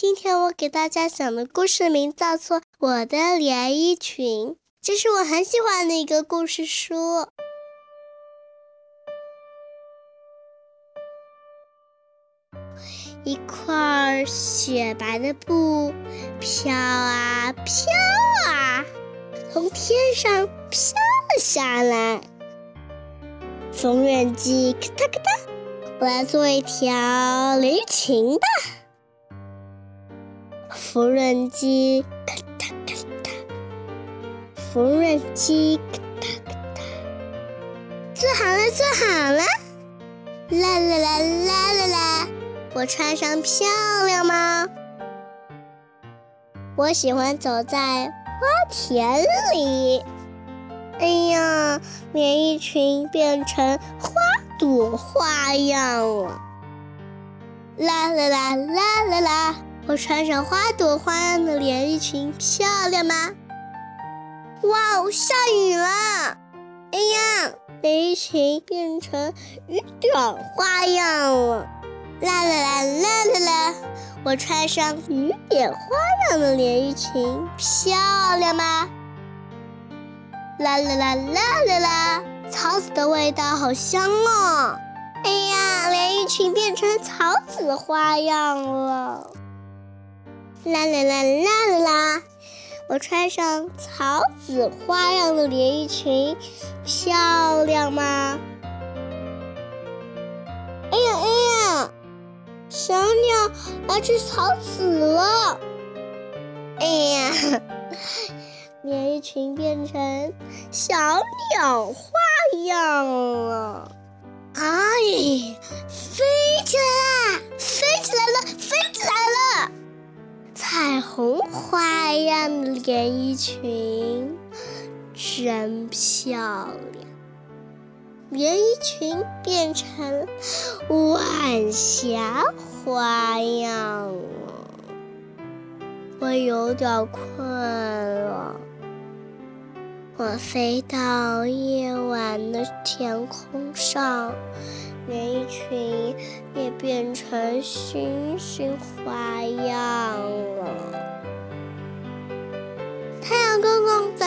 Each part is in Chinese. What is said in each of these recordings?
今天我给大家讲的故事名叫做《我的连衣裙》，这是我很喜欢的一个故事书。一块雪白的布飘啊飘啊，从天上飘了下来。缝纫机咔嗒咔嗒，我来做一条连衣裙吧。缝纫机咔嗒咔嗒，缝纫机咔嗒咔嗒，做好了，做好了，啦啦啦啦啦啦。我穿上漂亮吗？我喜欢走在花田里。哎呀，连衣裙变成花朵花样了！啦啦啦啦啦啦！我穿上花朵花样的连衣裙，漂亮吗？哇哦，下雨了！哎呀，连衣裙变成雨点花样了！啦啦啦啦啦啦！我穿上雨点花样的连衣裙，漂亮吗？啦啦啦啦啦啦！草籽的味道好香哦！哎呀，连衣裙变成草籽花样了！啦啦啦啦啦！我穿上草籽花样的连衣裙，漂亮吗？哎呀哎呀！小鸟来吃草籽了！哎呀，连衣裙变成小鸟花样红花样的连衣裙真漂亮。连衣裙变成晚霞花样了，我有点困了。我飞到夜晚的天空上，连衣裙也变成星星花样了。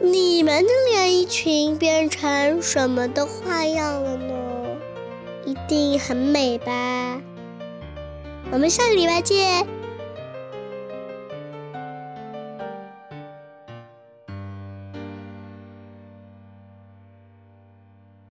你们的连衣裙变成什么的花样了呢？一定很美吧！我们下个礼拜见。